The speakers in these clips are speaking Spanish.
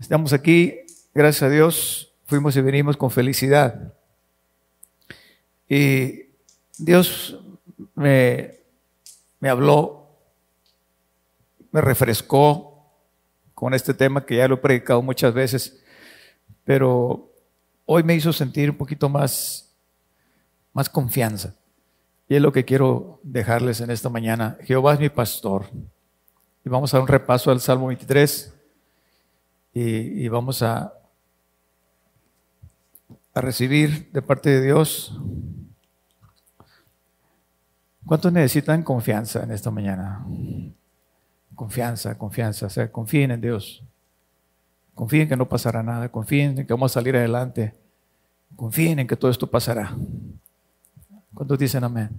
Estamos aquí, gracias a Dios, fuimos y venimos con felicidad. Y Dios me, me habló, me refrescó con este tema que ya lo he predicado muchas veces, pero hoy me hizo sentir un poquito más, más confianza. Y es lo que quiero dejarles en esta mañana. Jehová es mi pastor. Y vamos a un repaso al Salmo 23 y, vamos a, a recibir de parte de Dios. ¿Cuántos necesitan confianza en esta mañana? Confianza, confianza, o sea, confíen en Dios. Confíen que no pasará nada, confíen en que vamos a salir adelante. Confíen en que todo esto pasará. ¿Cuántos dicen amén?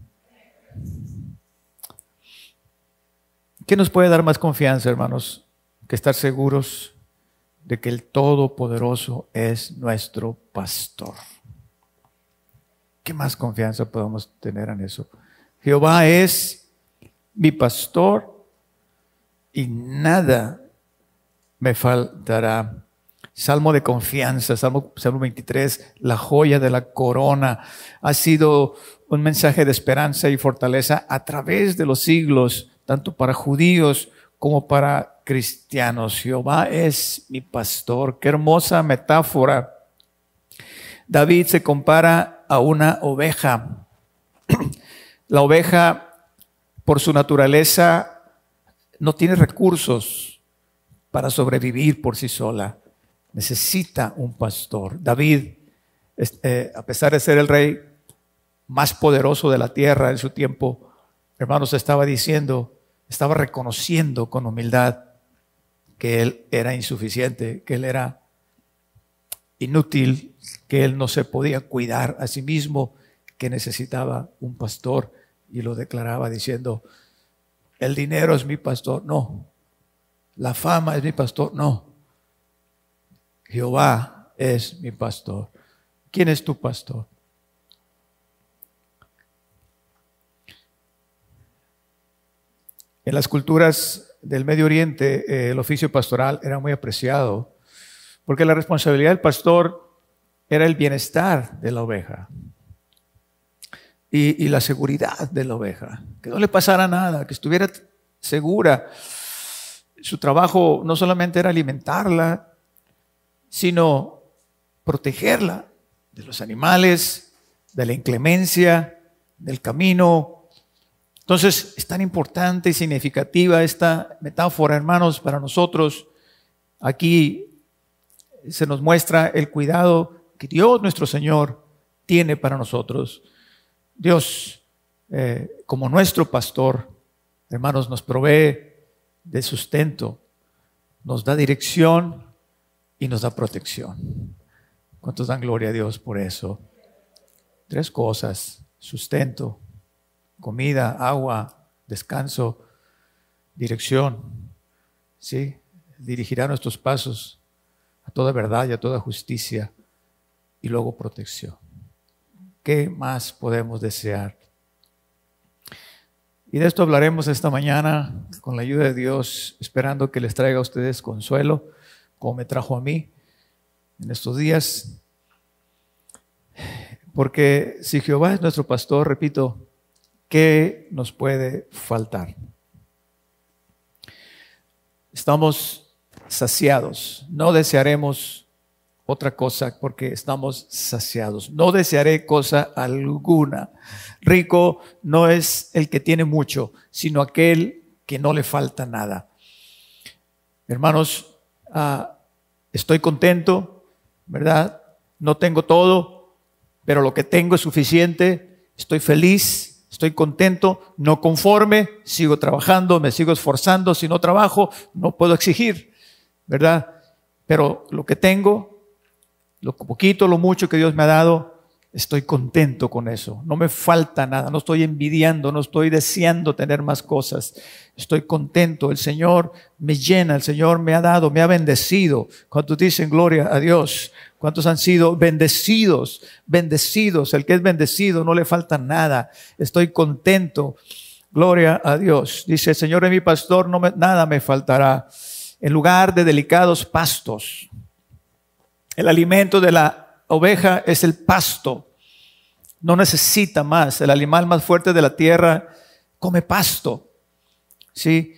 ¿Qué nos puede dar más confianza, hermanos, que estar seguros de que el Todopoderoso es nuestro pastor? ¿Qué más confianza podemos tener en eso? Jehová es mi pastor y nada me faltará. Salmo de confianza, Salmo, Salmo 23, la joya de la corona, ha sido un mensaje de esperanza y fortaleza a través de los siglos tanto para judíos como para cristianos. Jehová es mi pastor. Qué hermosa metáfora. David se compara a una oveja. La oveja, por su naturaleza, no tiene recursos para sobrevivir por sí sola. Necesita un pastor. David, eh, a pesar de ser el rey más poderoso de la tierra en su tiempo, hermanos, estaba diciendo, estaba reconociendo con humildad que él era insuficiente, que él era inútil, que él no se podía cuidar a sí mismo, que necesitaba un pastor y lo declaraba diciendo, el dinero es mi pastor, no, la fama es mi pastor, no, Jehová es mi pastor. ¿Quién es tu pastor? En las culturas del Medio Oriente, eh, el oficio pastoral era muy apreciado, porque la responsabilidad del pastor era el bienestar de la oveja y, la seguridad de la oveja, que no le pasara nada, que estuviera segura. Su trabajo no solamente era alimentarla, sino protegerla de los animales, de la inclemencia, del camino, entonces, es tan importante y significativa esta metáfora, hermanos, para nosotros. Aquí se nos muestra el cuidado que Dios nuestro Señor tiene para nosotros. Dios, eh, como nuestro pastor, hermanos, nos provee de sustento, nos da dirección y nos da protección. ¿Cuántos dan gloria a Dios por eso? Tres cosas, sustento, comida, agua, descanso, dirección. ¿sí? Dirigirá nuestros pasos a toda verdad y a toda justicia y luego protección. ¿Qué más podemos desear? Y de esto hablaremos esta mañana con la ayuda de Dios, esperando que les traiga a ustedes consuelo, como me trajo a mí en estos días. Porque si Jehová es nuestro pastor, repito, ¿Qué nos puede faltar? Estamos saciados. No desearemos otra cosa porque estamos saciados. No desearé cosa alguna. Rico no es el que tiene mucho, sino aquel que no le falta nada. Hermanos, ah, estoy contento, ¿verdad? No tengo todo, pero lo que tengo es suficiente. Estoy feliz estoy contento, no conforme, sigo trabajando, me sigo esforzando, si no trabajo, no puedo exigir, ¿verdad? Pero lo que tengo, lo poquito, lo mucho que Dios me ha dado, estoy contento con eso. No me falta nada, no estoy envidiando, no estoy deseando tener más cosas. Estoy contento, el Señor me llena, el Señor me ha dado, me ha bendecido. Cuando dicen gloria a Dios, ¿Cuántos han sido bendecidos? Bendecidos. El que es bendecido no le falta nada. Estoy contento. Gloria a Dios. Dice, el Señor es mi pastor, no nada me faltará. En lugar de delicados pastos. El alimento de la oveja es el pasto. No necesita más. El animal más fuerte de la tierra come pasto. Sí,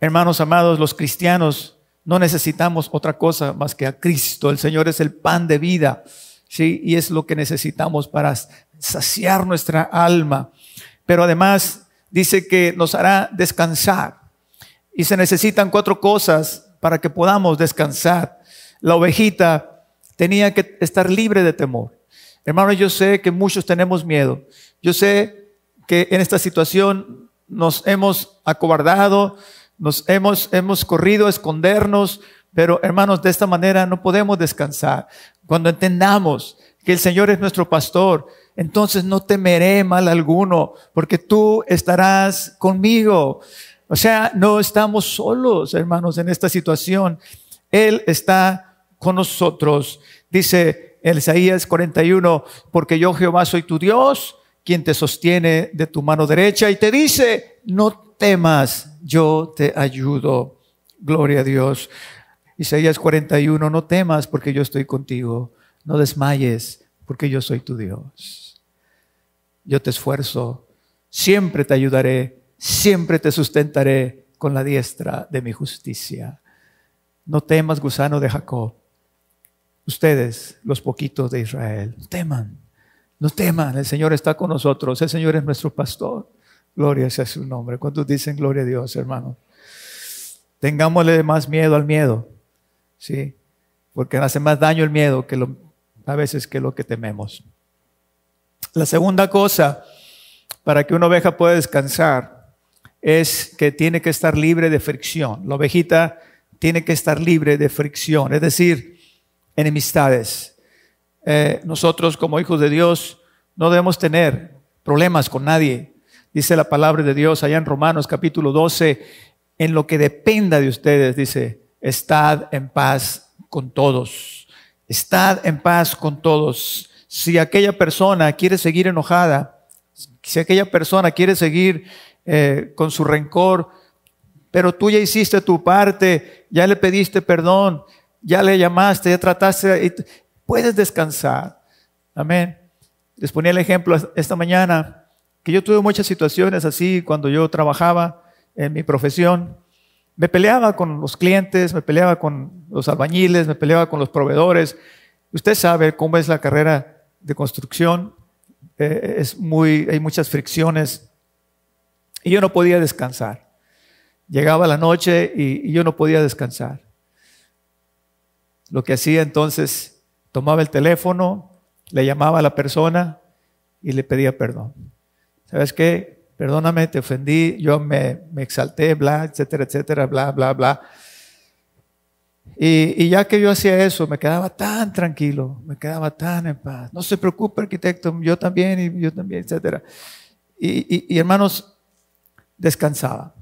hermanos amados, los cristianos no necesitamos otra cosa más que a Cristo. El Señor es el pan de vida. Sí, y es lo que necesitamos para saciar nuestra alma. Pero además dice que nos hará descansar. Y se necesitan cuatro cosas para que podamos descansar. La ovejita tenía que estar libre de temor. Hermano, yo sé que muchos tenemos miedo. Yo sé que en esta situación nos hemos acobardado, nos hemos, hemos corrido a escondernos, pero hermanos, de esta manera no podemos descansar. Cuando entendamos que el Señor es nuestro pastor, entonces no temeré mal alguno, porque tú estarás conmigo. O sea, no estamos solos, hermanos, en esta situación. Él está con nosotros. Dice Isaías 41, porque yo Jehová soy tu Dios, quien te sostiene de tu mano derecha y te dice, no temas, yo te ayudo. Gloria a Dios. Isaías 41, no temas porque yo estoy contigo. No desmayes porque yo soy tu Dios. Yo te esfuerzo, siempre te ayudaré, siempre te sustentaré con la diestra de mi justicia. No temas, gusano de Jacob. Ustedes, los poquitos de Israel, teman, no teman, el Señor está con nosotros, el Señor es nuestro pastor. Gloria sea su nombre. ¿Cuántos dicen gloria a Dios, hermano? Tengámosle más miedo al miedo, ¿sí? Porque hace más daño el miedo que lo, a veces que lo que tememos. La segunda cosa para que una oveja pueda descansar es que tiene que estar libre de fricción. La ovejita tiene que estar libre de fricción, es decir, enemistades. Eh, nosotros como hijos de Dios no debemos tener problemas con nadie. Dice la palabra de Dios allá en Romanos capítulo 12, en lo que dependa de ustedes, dice, estad en paz con todos. Estad en paz con todos. Si aquella persona quiere seguir enojada, si aquella persona quiere seguir eh, con su rencor, pero tú ya hiciste tu parte, ya le pediste perdón, ya le llamaste, ya trataste, puedes descansar. Amén. Les ponía el ejemplo esta mañana que yo tuve muchas situaciones así cuando yo trabajaba en mi profesión. Me peleaba con los clientes, me peleaba con los albañiles, me peleaba con los proveedores. Usted sabe cómo es la carrera de construcción. Eh, es muy, hay muchas fricciones. Y yo no podía descansar. Llegaba la noche y, y yo no podía descansar. Lo que hacía entonces, tomaba el teléfono, le llamaba a la persona y le pedía perdón. ¿Sabes qué? Perdóname, te ofendí, yo me, exalté, bla, etcétera, etcétera, bla, bla, bla. Y, ya que yo hacía eso, me quedaba tan tranquilo, me quedaba tan en paz. No se preocupe, arquitecto, yo también y yo también, etcétera. Y, y, hermanos, descansaba.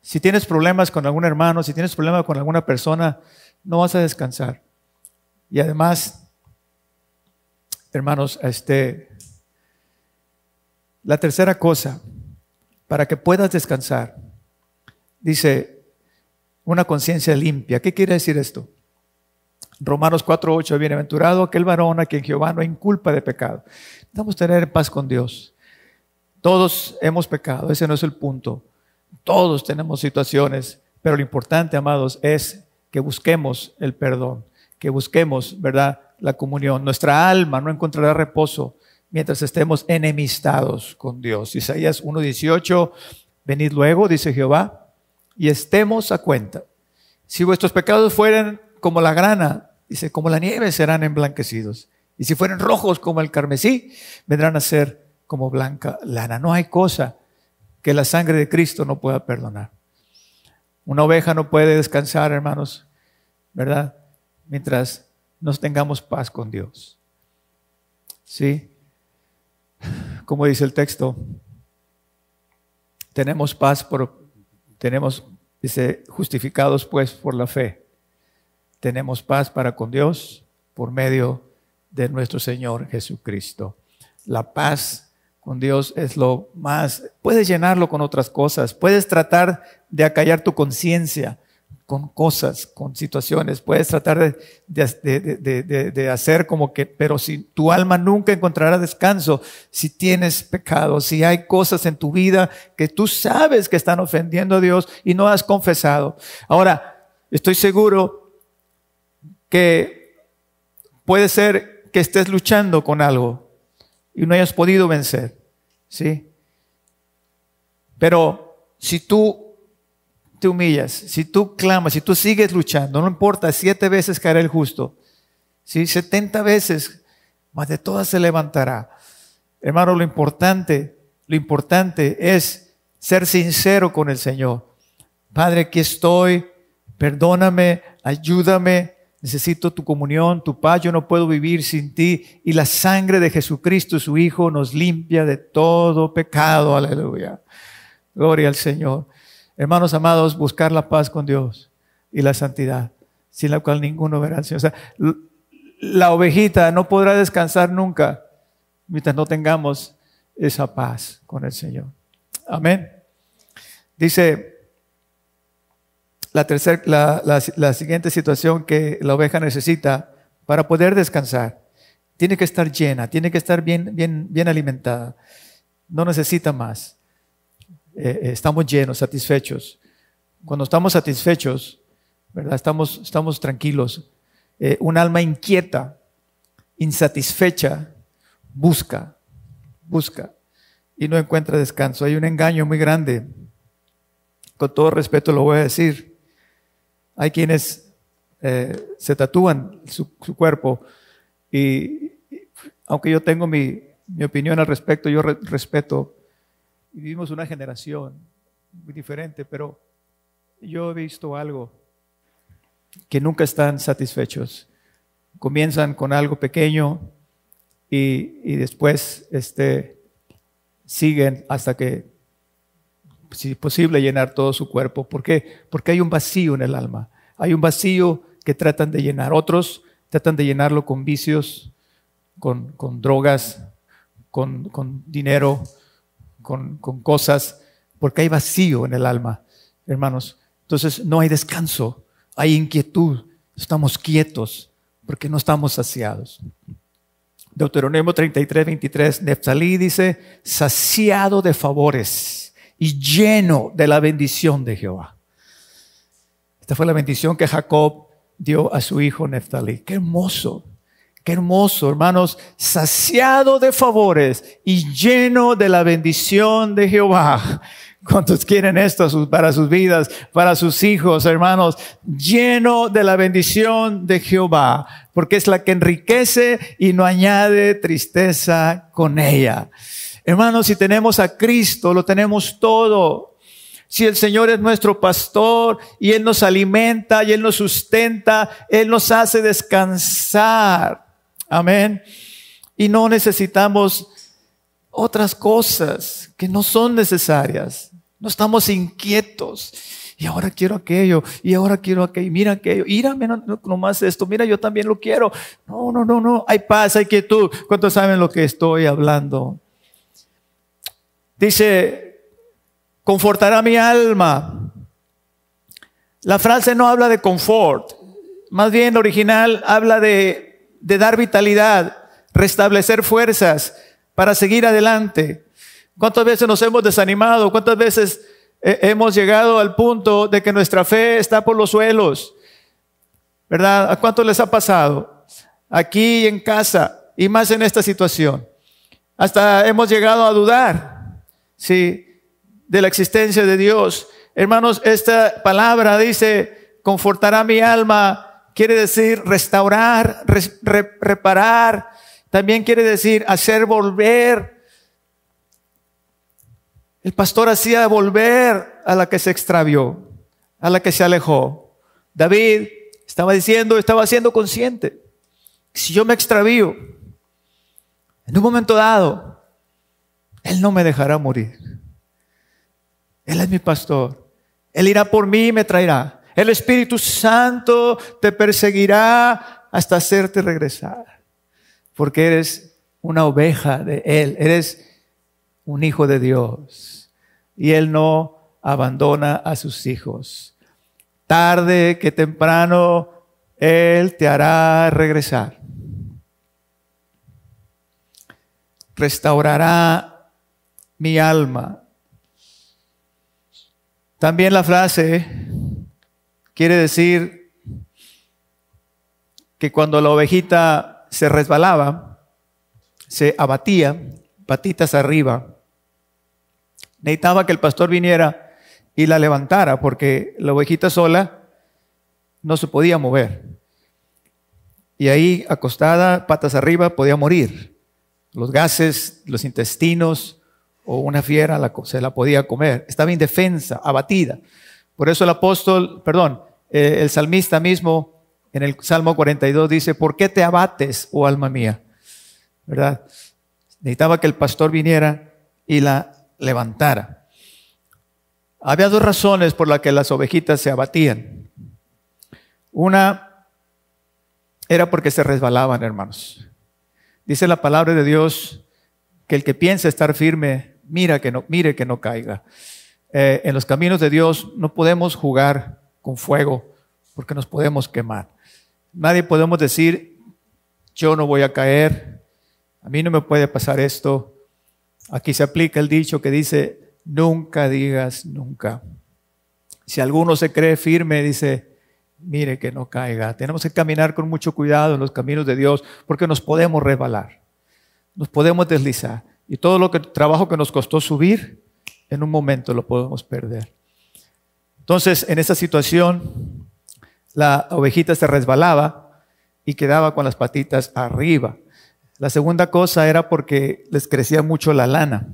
Si tienes problemas con algún hermano, si tienes problemas con alguna persona, no vas a descansar. Y además, hermanos, este, la tercera cosa, para que puedas descansar, dice una conciencia limpia. ¿Qué quiere decir esto? Romanos 4:8, bienaventurado aquel varón a quien Jehová no inculpa de pecado. Necesitamos tener paz con Dios. Todos hemos pecado, ese no es el punto. Todos tenemos situaciones, pero lo importante, amados, es que busquemos el perdón, que busquemos, ¿verdad?, la comunión. Nuestra alma no encontrará reposo mientras estemos enemistados con Dios. Isaías 1.18, venid luego, dice Jehová, y estemos a cuenta. Si vuestros pecados fueran como la grana, dice, como la nieve serán emblanquecidos. Y si fueran rojos como el carmesí, vendrán a ser como blanca lana. No hay cosa que la sangre de Cristo no pueda perdonar. Una oveja no puede descansar, hermanos, ¿verdad? Mientras nos tengamos paz con Dios. ¿Sí? como dice el texto, tenemos paz por, tenemos, dice, justificados pues por la fe. Tenemos paz para con Dios por medio de nuestro Señor Jesucristo. La paz con Dios es lo más, puedes llenarlo con otras cosas, puedes tratar de acallar tu conciencia, con cosas, con situaciones. Puedes tratar de, hacer como que, pero si tu alma nunca encontrará descanso, si tienes pecado, si hay cosas en tu vida que tú sabes que están ofendiendo a Dios y no has confesado. Ahora, estoy seguro que puede ser que estés luchando con algo y no hayas podido vencer, ¿sí? Pero si tú te humillas, si tú clamas, si tú sigues luchando, no importa, siete veces caerá el justo, si setenta veces, más de todas se levantará. Hermano, lo importante, lo importante es ser sincero con el Señor. Padre, aquí estoy, perdóname, ayúdame, necesito tu comunión, tu paz, yo no puedo vivir sin ti. Y la sangre de Jesucristo, su Hijo, nos limpia de todo pecado. Aleluya. Gloria al Señor. Hermanos amados, buscar la paz con Dios y la santidad, sin la cual ninguno verá al Señor. O sea, la ovejita no podrá descansar nunca mientras no tengamos esa paz con el Señor. Amén. Dice la, la, la, siguiente situación que la oveja necesita para poder descansar. Tiene que estar llena, tiene que estar bien, bien, bien alimentada. No necesita más. Eh, eh, estamos llenos, satisfechos. Cuando estamos satisfechos, ¿verdad? Estamos, estamos tranquilos. Eh, un alma inquieta, insatisfecha, busca, busca y no encuentra descanso. Hay un engaño muy grande. Con todo respeto lo voy a decir. Hay quienes se tatúan su, cuerpo y, aunque yo tengo mi, mi opinión al respecto, yo respeto y vivimos una generación muy diferente, pero yo he visto algo que nunca están satisfechos. Comienzan con algo pequeño y, después este, siguen hasta que, si es posible, llenar todo su cuerpo. ¿Por qué? Porque hay un vacío en el alma. Hay un vacío que tratan de llenar. Otros tratan de llenarlo con vicios, con, drogas, con, con dinero, con, cosas, porque hay vacío en el alma, hermanos. Entonces no hay descanso, hay inquietud, estamos quietos porque no estamos saciados. Deuteronomio 33, 23, Neftalí dice, saciado de favores y lleno de la bendición de Jehová. Esta fue la bendición que Jacob dio a su hijo Neftalí. Qué hermoso. Qué hermoso, hermanos, saciado de favores y lleno de la bendición de Jehová. ¿Cuántos quieren esto para sus vidas, para sus hijos, hermanos? Lleno de la bendición de Jehová, porque es la que enriquece y no añade tristeza con ella. Hermanos, si tenemos a Cristo, lo tenemos todo. Si el Señor es nuestro pastor y Él nos alimenta y Él nos sustenta, Él nos hace descansar. Amén. Y no necesitamos otras cosas que no son necesarias. No estamos inquietos. Y ahora quiero aquello, y ahora quiero aquello, mira aquello, mírame no, no, más esto, mira yo también lo quiero. No, no, no, no, hay paz, hay quietud. ¿Cuántos saben lo que estoy hablando? Dice, confortará mi alma. La frase no habla de confort, más bien original habla de de dar vitalidad, restablecer fuerzas para seguir adelante. ¿Cuántas veces nos hemos desanimado? ¿Cuántas veces eh, hemos llegado al punto de que nuestra fe está por los suelos? ¿Verdad? ¿A cuánto les ha pasado? Aquí en casa y más en esta situación. Hasta hemos llegado a dudar, ¿sí? De la existencia de Dios. Hermanos, esta palabra dice, confortará mi alma quiere decir restaurar, reparar, también quiere decir hacer volver. El pastor hacía volver a la que se extravió, a la que se alejó. David estaba diciendo, estaba siendo consciente, si yo me extravío, en un momento dado, Él no me dejará morir. Él es mi pastor. Él irá por mí y me traerá. El Espíritu Santo te perseguirá hasta hacerte regresar, porque eres una oveja de Él, eres un hijo de Dios y Él no abandona a sus hijos. tarde que temprano Él te hará regresar. Restaurará mi alma. También la frase quiere decir que cuando la ovejita se resbalaba, se abatía, patitas arriba, necesitaba que el pastor viniera y la levantara, porque la ovejita sola no se podía mover. Y ahí, acostada, patas arriba, podía morir. Los gases, los intestinos o una fiera se la podía comer. Estaba indefensa, abatida. Por eso el apóstol, perdón, eh, el salmista mismo en el Salmo 42 dice, ¿por qué te abates, oh alma mía? ¿Verdad? Necesitaba que el pastor viniera y la levantara. Había dos razones por las que las ovejitas se abatían. Una era porque se resbalaban, hermanos. Dice la palabra de Dios que el que piensa estar firme, mira que no, mire que no caiga. Eh, en los caminos de Dios no podemos jugar con fuego porque nos podemos quemar. Nadie podemos decir, yo no voy a caer, a mí no me puede pasar esto. Aquí se aplica el dicho que dice, nunca digas nunca. Si alguno se cree firme, dice, mire que no caiga. Tenemos que caminar con mucho cuidado en los caminos de Dios porque nos podemos resbalar, nos podemos deslizar. Y todo lo que trabajo que nos costó subir, en un momento lo podemos perder. Entonces, en esa situación, la ovejita se resbalaba y quedaba con las patitas arriba. La segunda cosa era porque les crecía mucho la lana.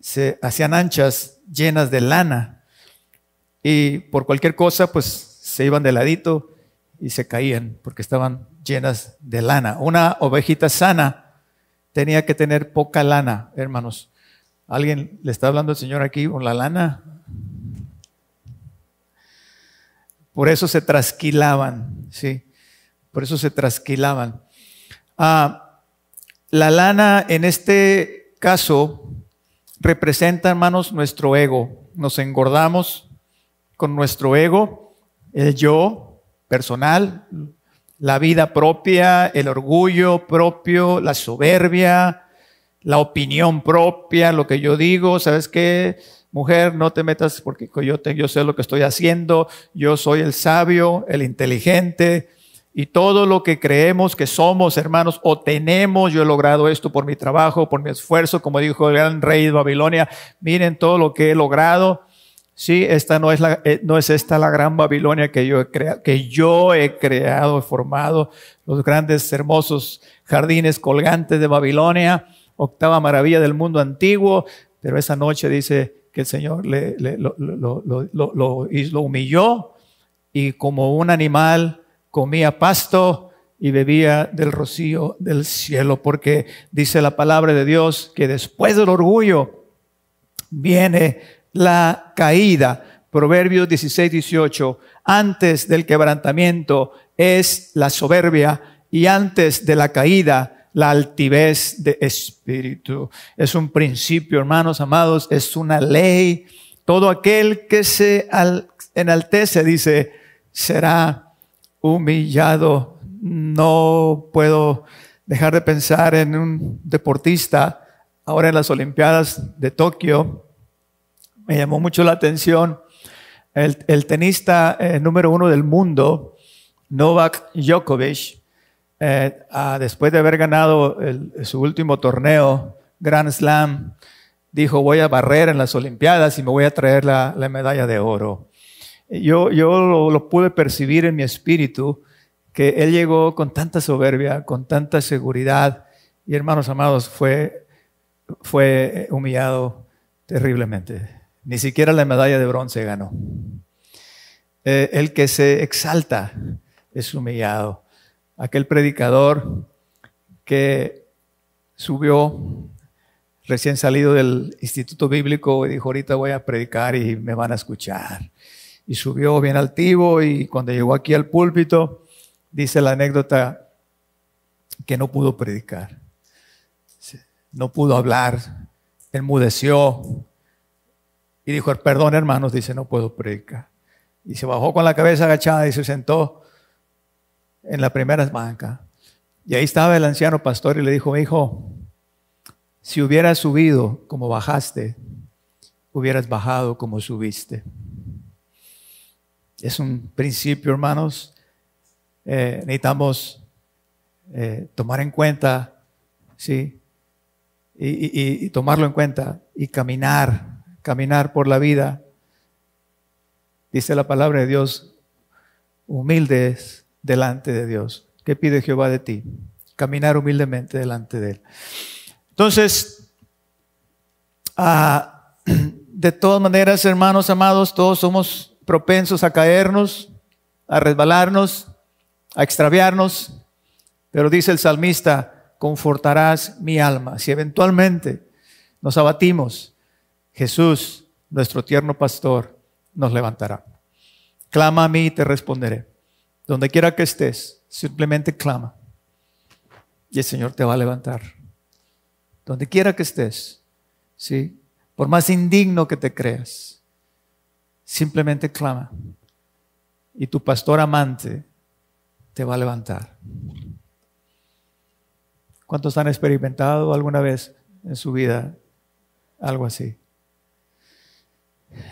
Se hacían anchas llenas de lana y por cualquier cosa pues se iban de ladito y se caían porque estaban llenas de lana. Una ovejita sana tenía que tener poca lana, hermanos. ¿Alguien le está hablando al Señor aquí con la lana? Por eso se trasquilaban, sí. Por eso se trasquilaban. Ah, la lana en este caso representa, hermanos, nuestro ego. Nos engordamos con nuestro ego, el yo personal, la vida propia, el orgullo propio, la soberbia, la opinión propia, lo que yo digo, ¿sabes qué? Mujer, no te metas porque yo, yo sé lo que estoy haciendo, yo soy el sabio, el inteligente, y todo lo que creemos que somos, hermanos, o tenemos, yo he logrado esto por mi trabajo, por mi esfuerzo, como dijo el gran rey de Babilonia, miren todo lo que he logrado. Sí, esta no es, la, eh, no es esta la gran Babilonia que yo he creado, que yo he creado, formado, los grandes, hermosos jardines colgantes de Babilonia, octava maravilla del mundo antiguo, pero esa noche dice que el Señor le, lo, lo, humilló y como un animal comía pasto y bebía del rocío del cielo, porque dice la palabra de Dios que después del orgullo viene la caída. Proverbios 16, 18, antes del quebrantamiento es la soberbia y antes de la caída la altivez de espíritu. Es un principio, hermanos amados, es una ley. Todo aquel que se enaltece, dice, será humillado. No puedo dejar de pensar en un deportista ahora en las Olimpiadas de Tokio. Me llamó mucho la atención el, tenista eh, número uno del mundo, Novak Djokovic, eh, después de haber ganado su último torneo, Grand Slam, dijo voy a barrer en las Olimpiadas y me voy a traer la medalla de oro. Yo, yo lo, pude percibir en mi espíritu, que él llegó con tanta soberbia, con tanta seguridad, y hermanos amados, fue, fue humillado terriblemente. Ni siquiera la medalla de bronce ganó. Eh, el que se exalta es humillado. Aquel predicador que subió recién salido del instituto bíblico y dijo, ahorita voy a predicar y me van a escuchar y subió bien altivo y cuando llegó aquí al púlpito, dice la anécdota que no pudo predicar, no pudo hablar, enmudeció y dijo, perdón hermanos, dice, no puedo predicar. Y se bajó con la cabeza agachada y se sentó en la primera banca. Y ahí estaba el anciano pastor y le dijo, hijo, si hubieras subido como bajaste, hubieras bajado como subiste. Es un principio, hermanos. Eh, necesitamos eh, tomar en cuenta, ¿sí? y tomarlo en cuenta y caminar, caminar por la vida. Dice la palabra de Dios, humildes delante de Dios. ¿Qué pide Jehová de ti? Caminar humildemente delante de Él. Entonces, ah, de todas maneras, hermanos amados, todos somos propensos a caernos, a resbalarnos, a extraviarnos, pero dice el salmista, confortarás mi alma. Si eventualmente nos abatimos, Jesús, nuestro tierno pastor, nos levantará. Clama a mí y te responderé. Donde quiera que estés, simplemente clama. Y el Señor te va a levantar. Donde quiera que estés, ¿sí? Por más indigno que te creas, simplemente clama. Y tu pastor amante te va a levantar. ¿Cuántos han experimentado alguna vez en su vida algo así?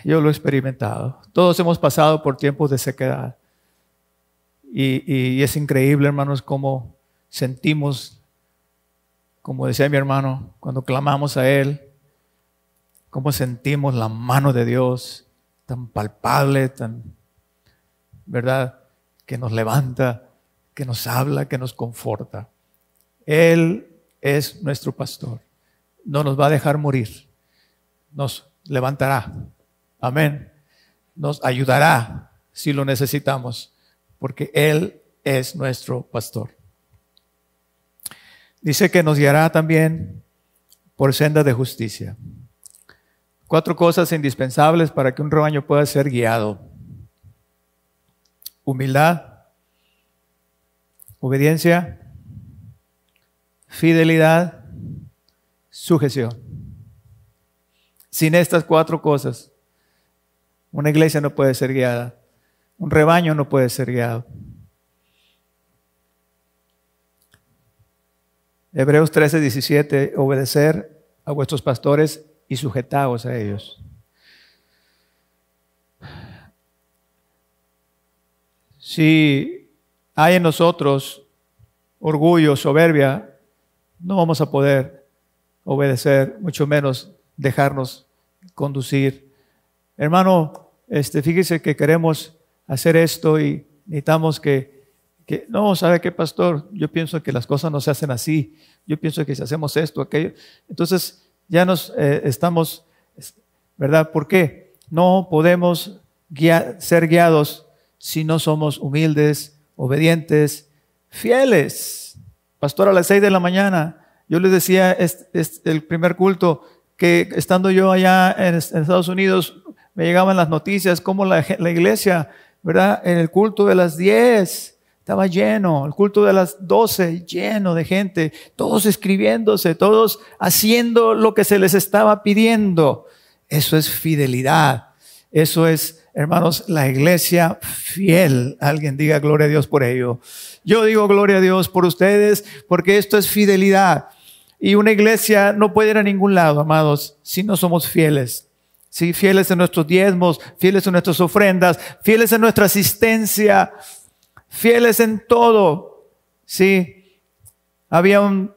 Yo lo he experimentado. Todos hemos pasado por tiempos de sequedad. Y, es increíble, hermanos, cómo sentimos, como decía mi hermano, cuando clamamos a Él, cómo sentimos la mano de Dios tan palpable, tan, ¿verdad? Que nos levanta, que nos habla, que nos conforta. Él es nuestro pastor. No nos va a dejar morir. Nos levantará. Amén. Nos ayudará si lo necesitamos porque Él es nuestro pastor. Dice que nos guiará también por senda de justicia. Cuatro cosas indispensables para que un rebaño pueda ser guiado. Humildad, obediencia, fidelidad, sujeción. Sin estas cuatro cosas, una iglesia no puede ser guiada. Un rebaño no puede ser guiado. Hebreos 13, 17, obedecer a vuestros pastores y sujetaos a ellos. Si hay en nosotros orgullo, soberbia, no vamos a poder obedecer, mucho menos dejarnos conducir. Hermano, este, fíjese que queremos hacer esto y necesitamos que, que, no, ¿sabe qué, pastor? Yo pienso que las cosas no se hacen así. Yo pienso que si hacemos esto, aquello. Entonces ya nos eh, estamos, ¿verdad? ¿Por qué? No podemos ser guiados si no somos humildes, obedientes, fieles. Pastor, a las seis de la mañana, yo les decía es, el primer culto que estando yo allá en, Estados Unidos, me llegaban las noticias cómo la, la iglesia ¿verdad? En el culto de las 10 estaba lleno, el culto de las 12 lleno de gente, todos escribiéndose, todos haciendo lo que se les estaba pidiendo. Eso es fidelidad. Eso es, hermanos, la iglesia fiel. Alguien diga gloria a Dios por ello. Yo digo gloria a Dios por ustedes porque esto es fidelidad. Y una iglesia no puede ir a ningún lado, amados, si no somos fieles. ¿Sí? fieles en nuestros diezmos, fieles en nuestras ofrendas, fieles en nuestra asistencia, fieles en todo. ¿sí? Había un,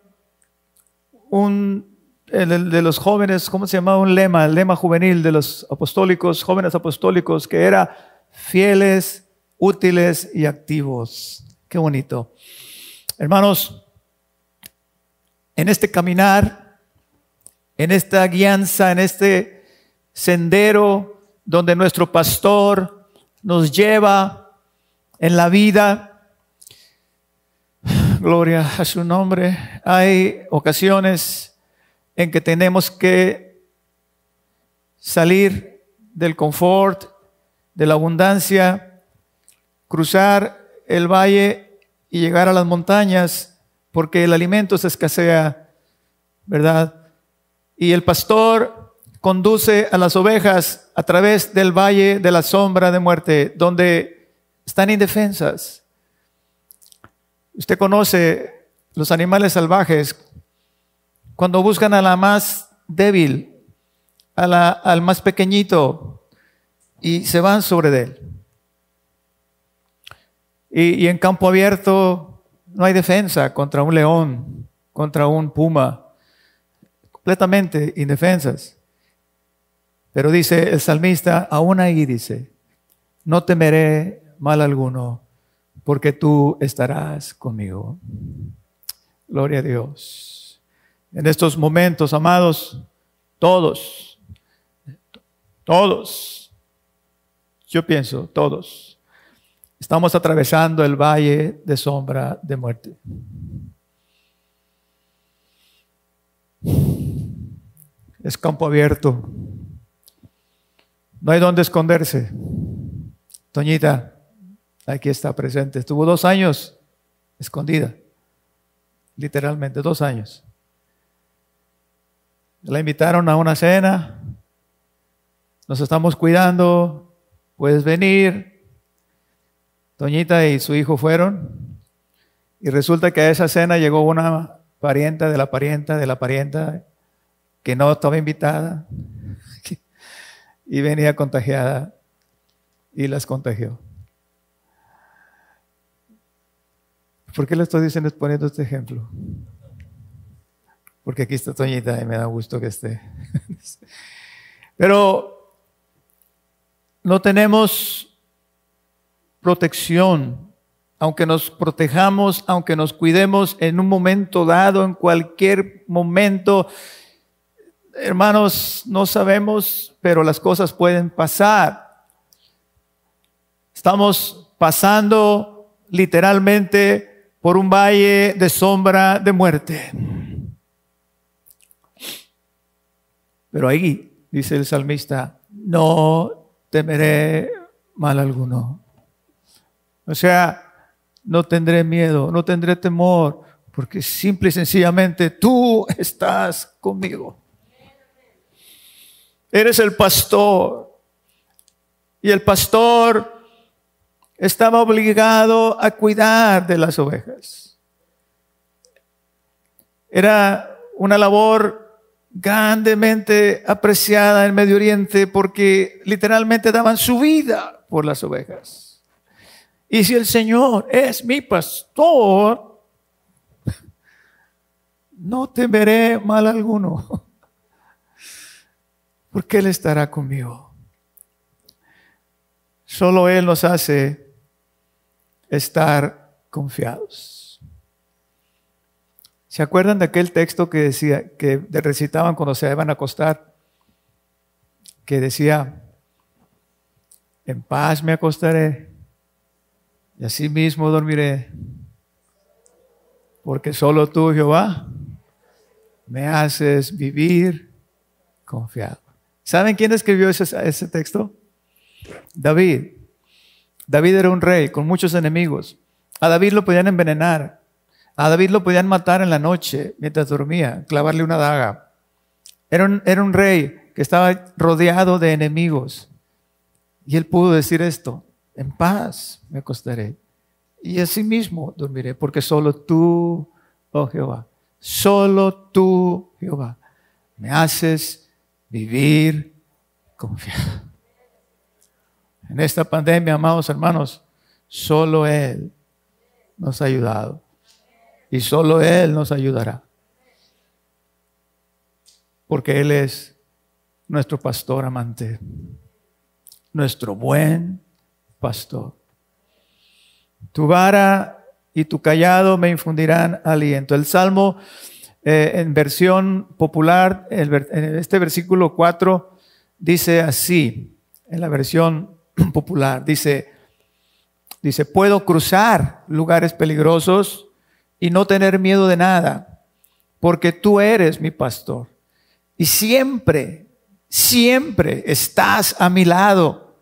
un de los jóvenes, ¿cómo se llamaba? Un lema, el lema juvenil de los apostólicos, jóvenes apostólicos, que era fieles, útiles y activos. Qué bonito. Hermanos, en este caminar, en esta guianza, en este sendero donde nuestro pastor nos lleva en la vida. Gloria a su nombre. Hay ocasiones en que tenemos que salir del confort, de la abundancia, cruzar el valle y llegar a las montañas porque el alimento se escasea, ¿verdad? Y el pastor conduce a las ovejas a través del valle de la sombra de muerte, donde están indefensas. Usted conoce los animales salvajes cuando buscan a la más débil, a la, al más pequeñito, y se van sobre él. Y, y en campo abierto no hay defensa contra un león, contra un puma, completamente indefensas. Pero dice el salmista, aún ahí dice, no temeré mal alguno, porque tú estarás conmigo. Gloria a Dios. En estos momentos, amados, todos, todos, yo pienso, todos, estamos atravesando el valle de sombra de muerte. Es campo abierto no hay dónde esconderse. Toñita, aquí está presente. Estuvo dos años escondida. Literalmente, dos años. La invitaron a una cena. Nos estamos cuidando. Puedes venir. Toñita y su hijo fueron. Y resulta que a esa cena llegó una parienta de la parienta de la parienta que no estaba invitada y venía contagiada y las contagió. ¿Por qué le estoy diciendo, poniendo este ejemplo? Porque aquí está Toñita y me da gusto que esté. Pero no tenemos protección, aunque nos protejamos, aunque nos cuidemos en un momento dado, en cualquier momento, hermanos, no sabemos, pero las cosas pueden pasar. Estamos pasando literalmente por un valle de sombra de muerte. Pero ahí, dice el salmista, no temeré mal alguno. O sea, no tendré miedo, no tendré temor, porque simple y sencillamente tú estás conmigo. Eres el pastor. Y el pastor estaba obligado a cuidar de las ovejas. Era una labor grandemente apreciada en Medio Oriente porque literalmente daban su vida por las ovejas. Y si el Señor es mi pastor, no temeré mal alguno porque Él estará conmigo. Solo Él nos hace estar confiados. ¿Se acuerdan de aquel texto que decía, que recitaban cuando se iban a acostar? Que decía, en paz me acostaré y así mismo dormiré, porque solo tú, Jehová, me haces vivir confiado. ¿Saben quién escribió ese, texto? David. David era un rey con muchos enemigos. A David lo podían envenenar. A David lo podían matar en la noche mientras dormía, clavarle una daga. Era un, rey que estaba rodeado de enemigos. Y él pudo decir esto, en paz me acostaré. Y así mismo dormiré, porque solo tú, oh Jehová, solo tú, Jehová, me haces vivir confiado. En esta pandemia, amados hermanos, solo Él nos ha ayudado. Y solo Él nos ayudará. Porque Él es nuestro pastor amante. Nuestro buen pastor. Tu vara y tu callado me infundirán aliento. El Salmo eh, en versión popular, en este versículo 4 dice así, en la versión popular, dice, dice, puedo cruzar lugares peligrosos y no tener miedo de nada, porque tú eres mi pastor. Y siempre, siempre estás a mi lado.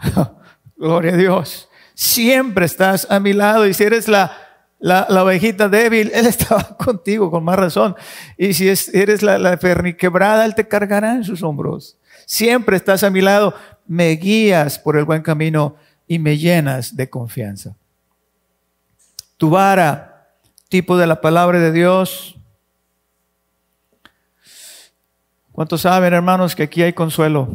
Gloria a Dios. Siempre estás a mi lado. Y si eres la la, ovejita débil, Él estaba contigo con más razón. Y si eres la, la quebrada, Él te cargará en sus hombros. Siempre estás a mi lado, me guías por el buen camino y me llenas de confianza. Tu vara, tipo de la palabra de Dios. ¿Cuántos saben, hermanos, que aquí hay consuelo?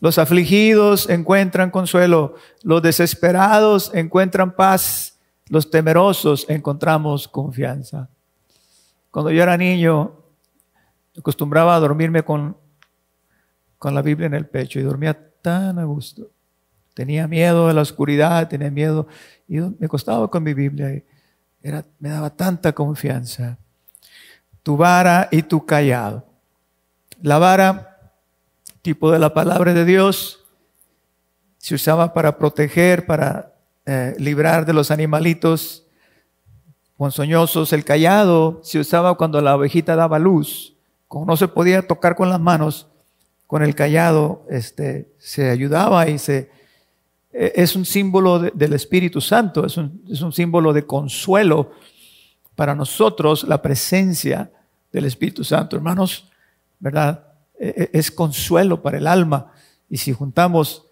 Los afligidos encuentran consuelo, los desesperados encuentran paz los temerosos encontramos confianza. Cuando yo era niño, acostumbraba a dormirme con, con la Biblia en el pecho y dormía tan a gusto. Tenía miedo de la oscuridad, tenía miedo y me costaba con mi Biblia. Era, me daba tanta confianza. Tu vara y tu callado. La vara, tipo de la palabra de Dios, se usaba para proteger, para eh, librar de los animalitos ponzoñosos. El callado se usaba cuando la ovejita daba luz. Como no se podía tocar con las manos, con el callado este, se ayudaba y se... E, es un símbolo del Espíritu Santo, es un, es un símbolo de consuelo para nosotros la presencia del Espíritu Santo. Hermanos, ¿verdad? E, e, es consuelo para el alma. Y si juntamos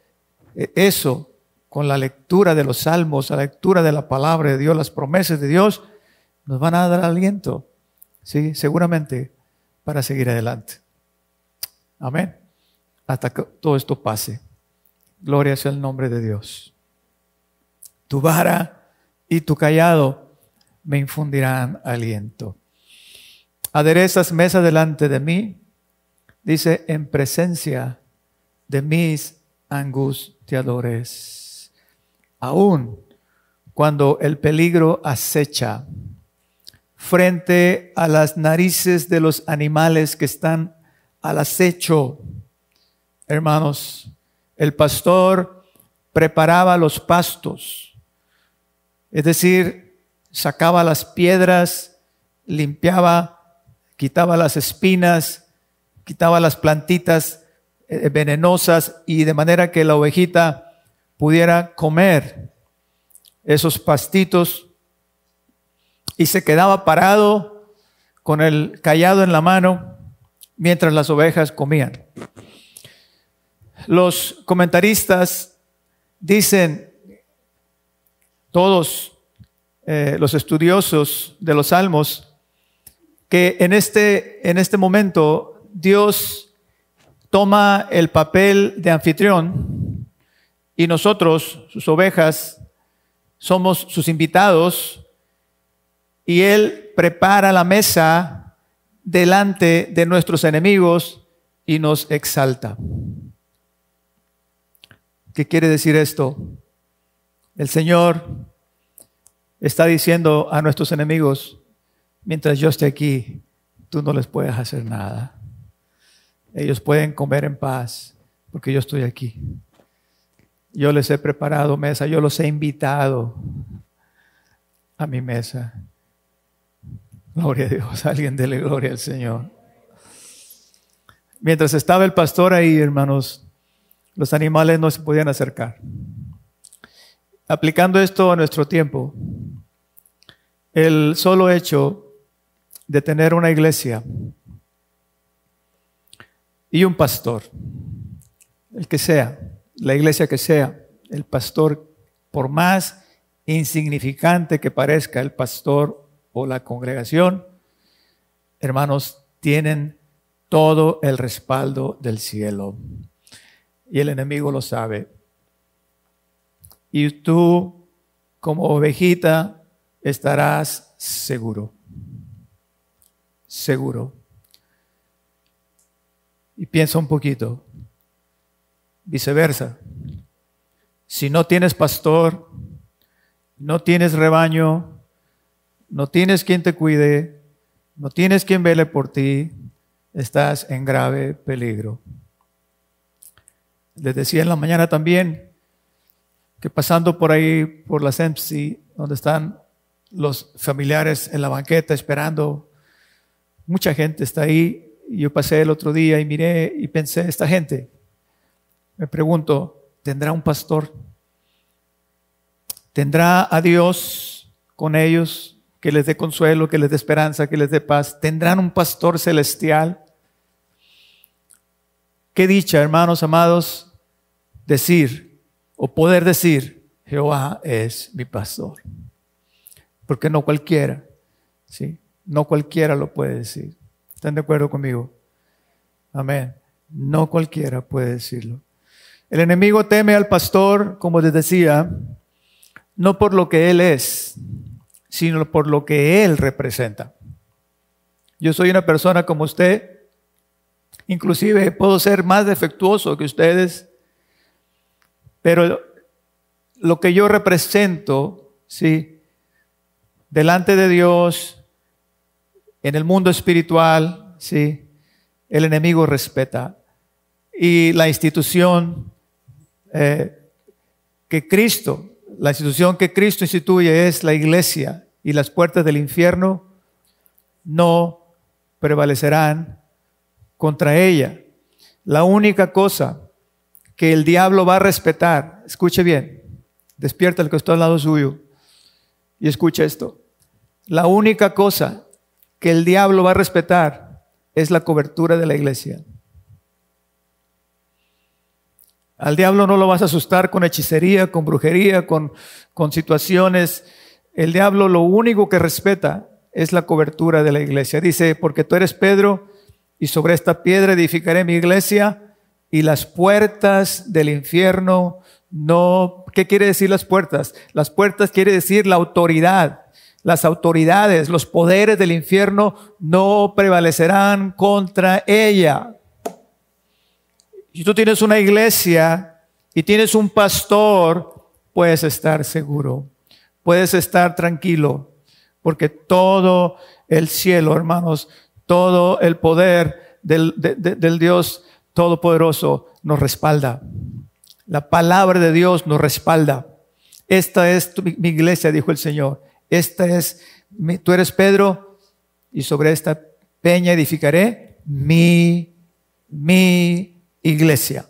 eso con la lectura de los salmos, la lectura de la palabra de Dios, las promesas de Dios, nos van a dar aliento, ¿sí? Seguramente para seguir adelante. Amén. Hasta que todo esto pase. Gloria sea el nombre de Dios. Tu vara y tu callado me infundirán aliento. Aderezas mesa delante de mí, dice, en presencia de mis angustiadores aún cuando el peligro acecha frente a las narices de los animales que están al acecho. Hermanos, el pastor preparaba los pastos, es decir, sacaba las piedras, limpiaba, quitaba las espinas, quitaba las plantitas eh, venenosas y de manera que la ovejita pudiera comer esos pastitos y se quedaba parado con el callado en la mano mientras las ovejas comían. Los comentaristas dicen, todos eh, los estudiosos de los salmos, que en este, en este momento Dios toma el papel de anfitrión y nosotros, sus ovejas, somos sus invitados y Él prepara la mesa delante de nuestros enemigos y nos exalta. ¿Qué quiere decir esto? El Señor está diciendo a nuestros enemigos, mientras yo esté aquí, tú no les puedes hacer nada. Ellos pueden comer en paz porque yo estoy aquí. Yo les he preparado mesa, yo los he invitado a mi mesa. Gloria a Dios, alguien dele gloria al Señor. Mientras estaba el pastor ahí, hermanos, los animales no se podían acercar. Aplicando esto a nuestro tiempo, el solo hecho de tener una iglesia y un pastor, el que sea, la iglesia que sea, el pastor, por más insignificante que parezca el pastor o la congregación, hermanos, tienen todo el respaldo del cielo. Y el enemigo lo sabe. Y tú, como ovejita, estarás seguro. Seguro. Y piensa un poquito. Viceversa. Si no tienes pastor, no tienes rebaño, no tienes quien te cuide, no tienes quien vele por ti, estás en grave peligro. Les decía en la mañana también que pasando por ahí, por la SEMSI, donde están los familiares en la banqueta esperando, mucha gente está ahí. Yo pasé el otro día y miré y pensé, esta gente, me pregunto, ¿tendrá un pastor? ¿Tendrá a Dios con ellos, que les dé consuelo, que les dé esperanza, que les dé paz. Tendrán un pastor celestial. Qué dicha, hermanos amados, decir o poder decir, Jehová es mi pastor. Porque no cualquiera, ¿sí? No cualquiera lo puede decir. ¿Están de acuerdo conmigo? Amén. No cualquiera puede decirlo. El enemigo teme al pastor, como les decía, no por lo que él es, sino por lo que él representa. Yo soy una persona como usted, inclusive puedo ser más defectuoso que ustedes, pero lo que yo represento, sí, delante de Dios, en el mundo espiritual, sí, el enemigo respeta. Y la institución eh, que Cristo, la institución que Cristo instituye es la iglesia y las puertas del infierno no prevalecerán contra ella. La única cosa que el diablo va a respetar, escuche bien, despierta el que está al lado suyo y escucha esto. La única cosa que el diablo va a respetar es la cobertura de la iglesia. Al diablo no lo vas a asustar con hechicería, con brujería, con, con situaciones. El diablo lo único que respeta es la cobertura de la iglesia. Dice, porque tú eres Pedro y sobre esta piedra edificaré mi iglesia y las puertas del infierno no... ¿Qué quiere decir las puertas? Las puertas quiere decir la autoridad. Las autoridades, los poderes del infierno no prevalecerán contra ella. Si tú tienes una iglesia y tienes un pastor, puedes estar seguro, puedes estar tranquilo, porque todo el cielo, hermanos, todo el poder del, del Dios Todopoderoso nos respalda. La palabra de Dios nos respalda. Esta es mi iglesia, dijo el Señor. Esta es, tú eres Pedro y sobre esta peña edificaré mi, mi iglesia.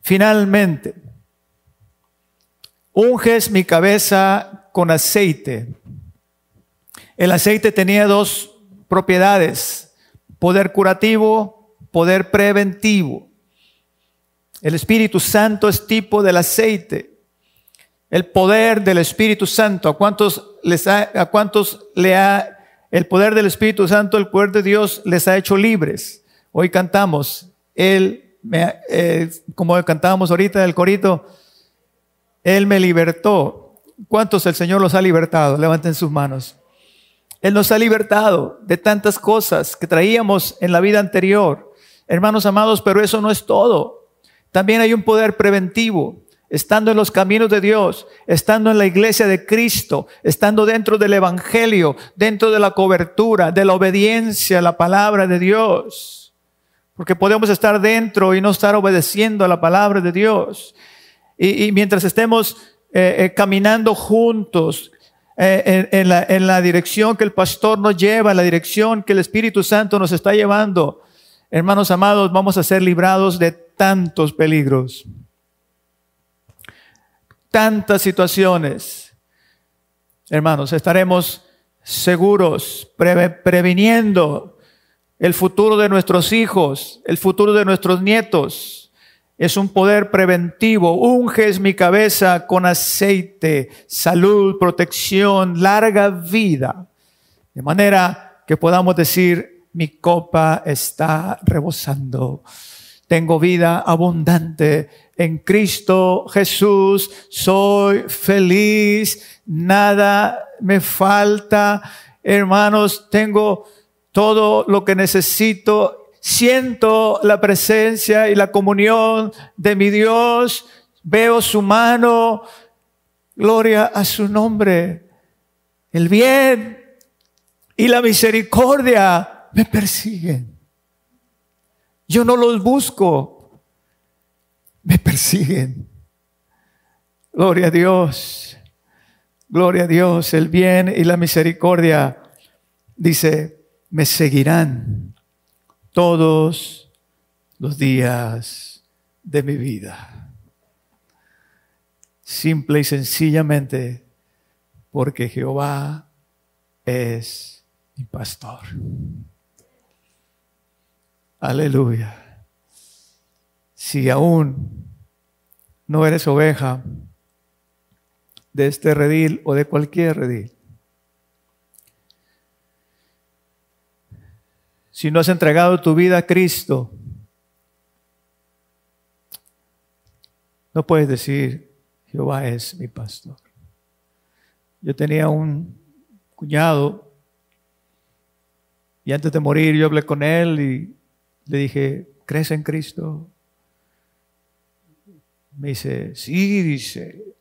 Finalmente, unges mi cabeza con aceite. El aceite tenía dos propiedades, poder curativo, poder preventivo. El Espíritu Santo es tipo del aceite. El poder del Espíritu Santo, ¿a cuántos, les ha, a cuántos le ha, el poder del Espíritu Santo, el poder de Dios les ha hecho libres? Hoy cantamos, Él, me, eh, como cantábamos ahorita del corito, Él me libertó. ¿Cuántos el Señor los ha libertado? Levanten sus manos. Él nos ha libertado de tantas cosas que traíamos en la vida anterior. Hermanos amados, pero eso no es todo. También hay un poder preventivo. Estando en los caminos de Dios, estando en la iglesia de Cristo, estando dentro del Evangelio, dentro de la cobertura, de la obediencia a la palabra de Dios. Porque podemos estar dentro y no estar obedeciendo a la palabra de Dios. Y, mientras estemos eh, eh, caminando juntos eh, en, la, en la dirección que el pastor nos lleva, en la dirección que el Espíritu Santo nos está llevando, hermanos amados, vamos a ser librados de tantos peligros, tantas situaciones. Hermanos, estaremos seguros, previniendo el futuro de nuestros hijos, el futuro de nuestros nietos. Es un poder preventivo. Unges mi cabeza con aceite, salud, protección, larga vida. De manera que podamos decir, mi copa está rebosando. Tengo vida abundante en Cristo Jesús. Soy feliz. Nada me falta. Hermanos, tengo todo lo que necesito. Siento la presencia y la comunión de mi Dios. Veo su mano. Gloria a su nombre. El bien y la misericordia me persiguen. Yo no los busco. Me persiguen. Gloria a Dios. Gloria a Dios. El bien y la misericordia. Dice, me seguirán todos los días de mi vida. Simple y sencillamente porque Jehová es mi pastor. Aleluya. Si aún no eres oveja de este redil o de cualquier redil, si no has entregado tu vida a Cristo, no puedes decir, Jehová es mi pastor. Yo tenía un cuñado y antes de morir yo hablé con él y le dije, ¿crees en Cristo? Me dice, sí, dice,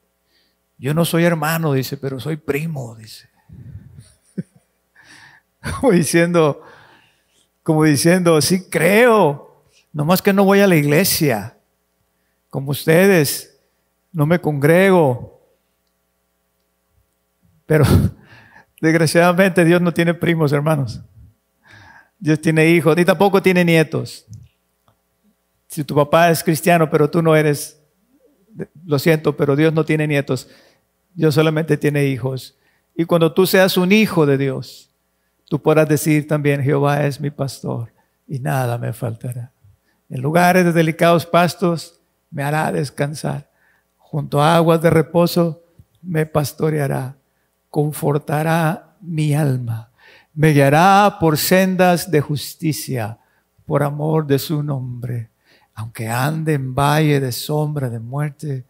yo no soy hermano, dice, pero soy primo, dice. como diciendo, como diciendo, sí creo, nomás que no voy a la iglesia, como ustedes, no me congrego, pero desgraciadamente Dios no tiene primos, hermanos. Dios tiene hijos, ni tampoco tiene nietos. Si tu papá es cristiano, pero tú no eres, lo siento, pero Dios no tiene nietos. Dios solamente tiene hijos. Y cuando tú seas un hijo de Dios, tú podrás decir también, Jehová es mi pastor y nada me faltará. En lugares de delicados pastos me hará descansar. Junto a aguas de reposo me pastoreará confortará mi alma, me guiará por sendas de justicia, por amor de su nombre. Aunque ande en valle de sombra de muerte,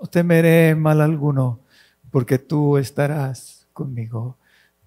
no temeré mal alguno, porque tú estarás conmigo.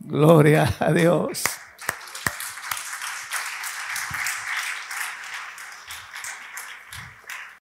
Gloria a Dios.